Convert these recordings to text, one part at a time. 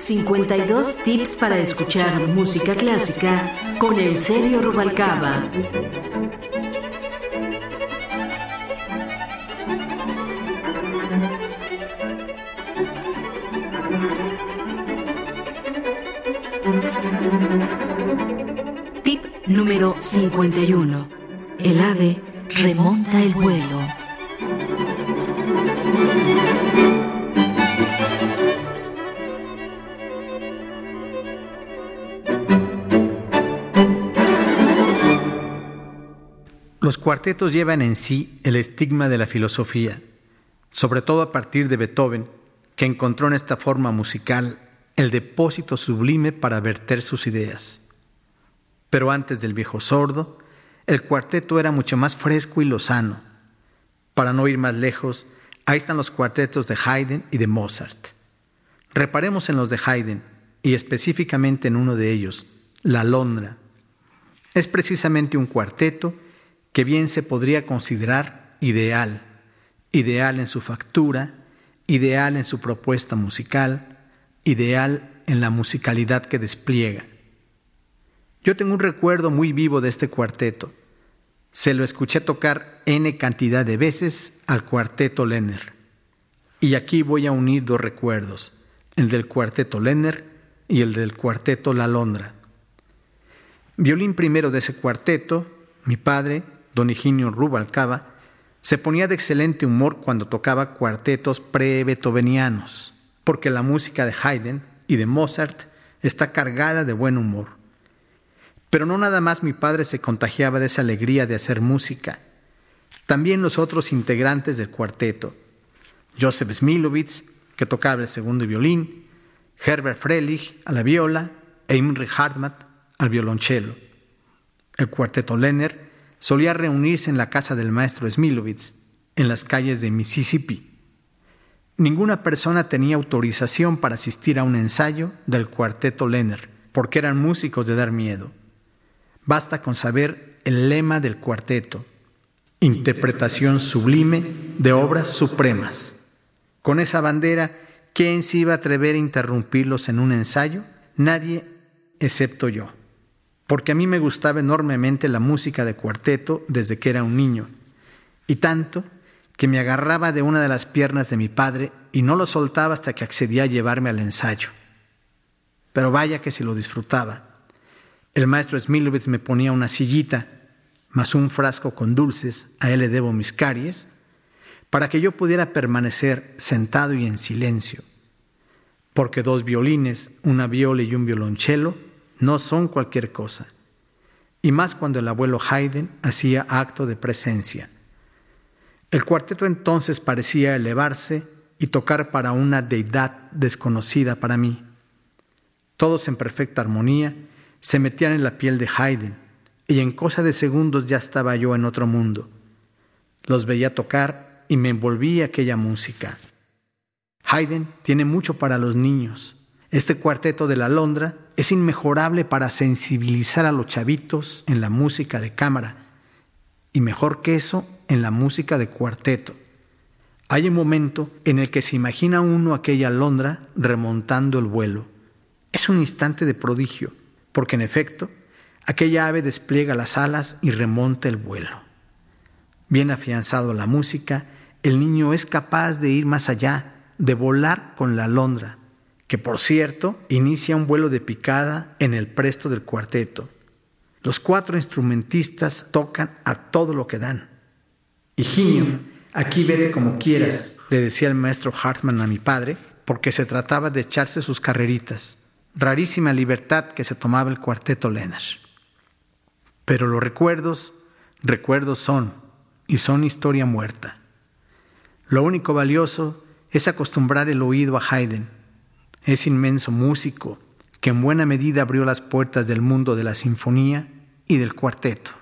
52 tips para escuchar música clásica con Eusebio Rubalcaba. Tip número 51. El ave remonta el vuelo. Los cuartetos llevan en sí el estigma de la filosofía, sobre todo a partir de Beethoven, que encontró en esta forma musical el depósito sublime para verter sus ideas. Pero antes del viejo sordo, el cuarteto era mucho más fresco y lozano. Para no ir más lejos, ahí están los cuartetos de Haydn y de Mozart. Reparemos en los de Haydn, y específicamente en uno de ellos, la Londra. Es precisamente un cuarteto que bien se podría considerar ideal, ideal en su factura, ideal en su propuesta musical, ideal en la musicalidad que despliega. Yo tengo un recuerdo muy vivo de este cuarteto. Se lo escuché tocar n cantidad de veces al cuarteto Lenner. Y aquí voy a unir dos recuerdos, el del cuarteto Lenner y el del cuarteto La Londra. Violín primero de ese cuarteto, mi padre, don Higinio Rubalcaba, se ponía de excelente humor cuando tocaba cuartetos pre-beethovenianos, porque la música de Haydn y de Mozart está cargada de buen humor. Pero no nada más mi padre se contagiaba de esa alegría de hacer música, también los otros integrantes del cuarteto, Joseph Smilovitz, que tocaba el segundo violín, Herbert Frelich a la viola e Imre Hartmann al violonchelo. El cuarteto Lenner solía reunirse en la casa del maestro Smilovitz, en las calles de Mississippi. Ninguna persona tenía autorización para asistir a un ensayo del cuarteto Lenner, porque eran músicos de dar miedo. Basta con saber el lema del cuarteto, interpretación sublime de obras supremas. Con esa bandera, ¿quién se iba a atrever a interrumpirlos en un ensayo? Nadie excepto yo porque a mí me gustaba enormemente la música de cuarteto desde que era un niño, y tanto que me agarraba de una de las piernas de mi padre y no lo soltaba hasta que accedía a llevarme al ensayo. Pero vaya que si lo disfrutaba. El maestro Smilovitz me ponía una sillita, más un frasco con dulces, a él le debo mis caries, para que yo pudiera permanecer sentado y en silencio, porque dos violines, una viola y un violonchelo, no son cualquier cosa, y más cuando el abuelo Haydn hacía acto de presencia. El cuarteto entonces parecía elevarse y tocar para una deidad desconocida para mí. Todos en perfecta armonía se metían en la piel de Haydn, y en cosa de segundos ya estaba yo en otro mundo. Los veía tocar y me envolvía aquella música. Haydn tiene mucho para los niños. Este cuarteto de la Londra es inmejorable para sensibilizar a los chavitos en la música de cámara y mejor que eso en la música de cuarteto. Hay un momento en el que se imagina uno aquella Londra remontando el vuelo. Es un instante de prodigio, porque en efecto, aquella ave despliega las alas y remonta el vuelo. Bien afianzado la música, el niño es capaz de ir más allá, de volar con la Londra, que por cierto inicia un vuelo de picada en el presto del cuarteto. Los cuatro instrumentistas tocan a todo lo que dan. Higinio, aquí vete como quieras, le decía el maestro Hartmann a mi padre, porque se trataba de echarse sus carreritas. Rarísima libertad que se tomaba el cuarteto Lennart. Pero los recuerdos, recuerdos son, y son historia muerta. Lo único valioso es acostumbrar el oído a Haydn es inmenso músico que en buena medida abrió las puertas del mundo de la sinfonía y del cuarteto.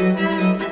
Música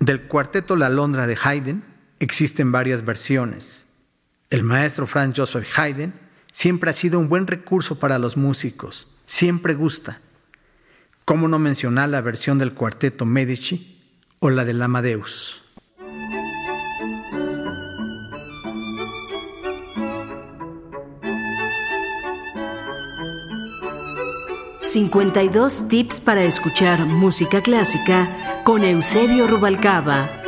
Del cuarteto La Londra de Haydn existen varias versiones. El maestro Franz Joseph Haydn siempre ha sido un buen recurso para los músicos, siempre gusta. ¿Cómo no mencionar la versión del cuarteto Medici o la del Amadeus? 52 tips para escuchar música clásica con Eusebio Rubalcaba.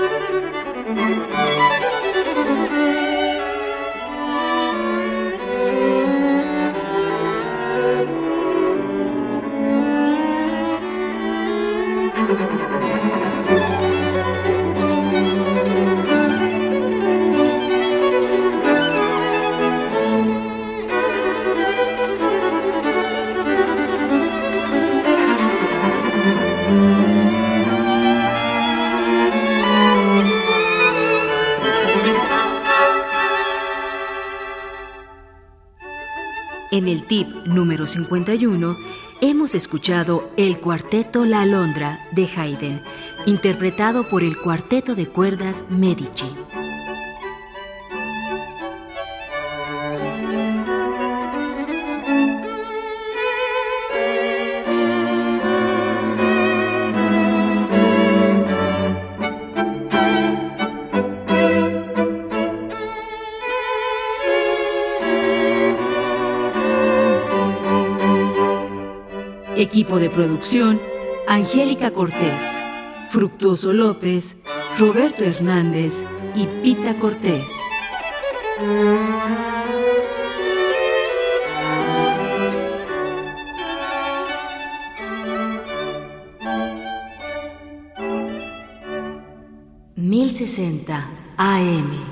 Tip número 51 hemos escuchado el cuarteto La Alondra de Haydn, interpretado por el cuarteto de cuerdas Medici. Equipo de producción, Angélica Cortés, Fructuoso López, Roberto Hernández y Pita Cortés. Mil sesenta AM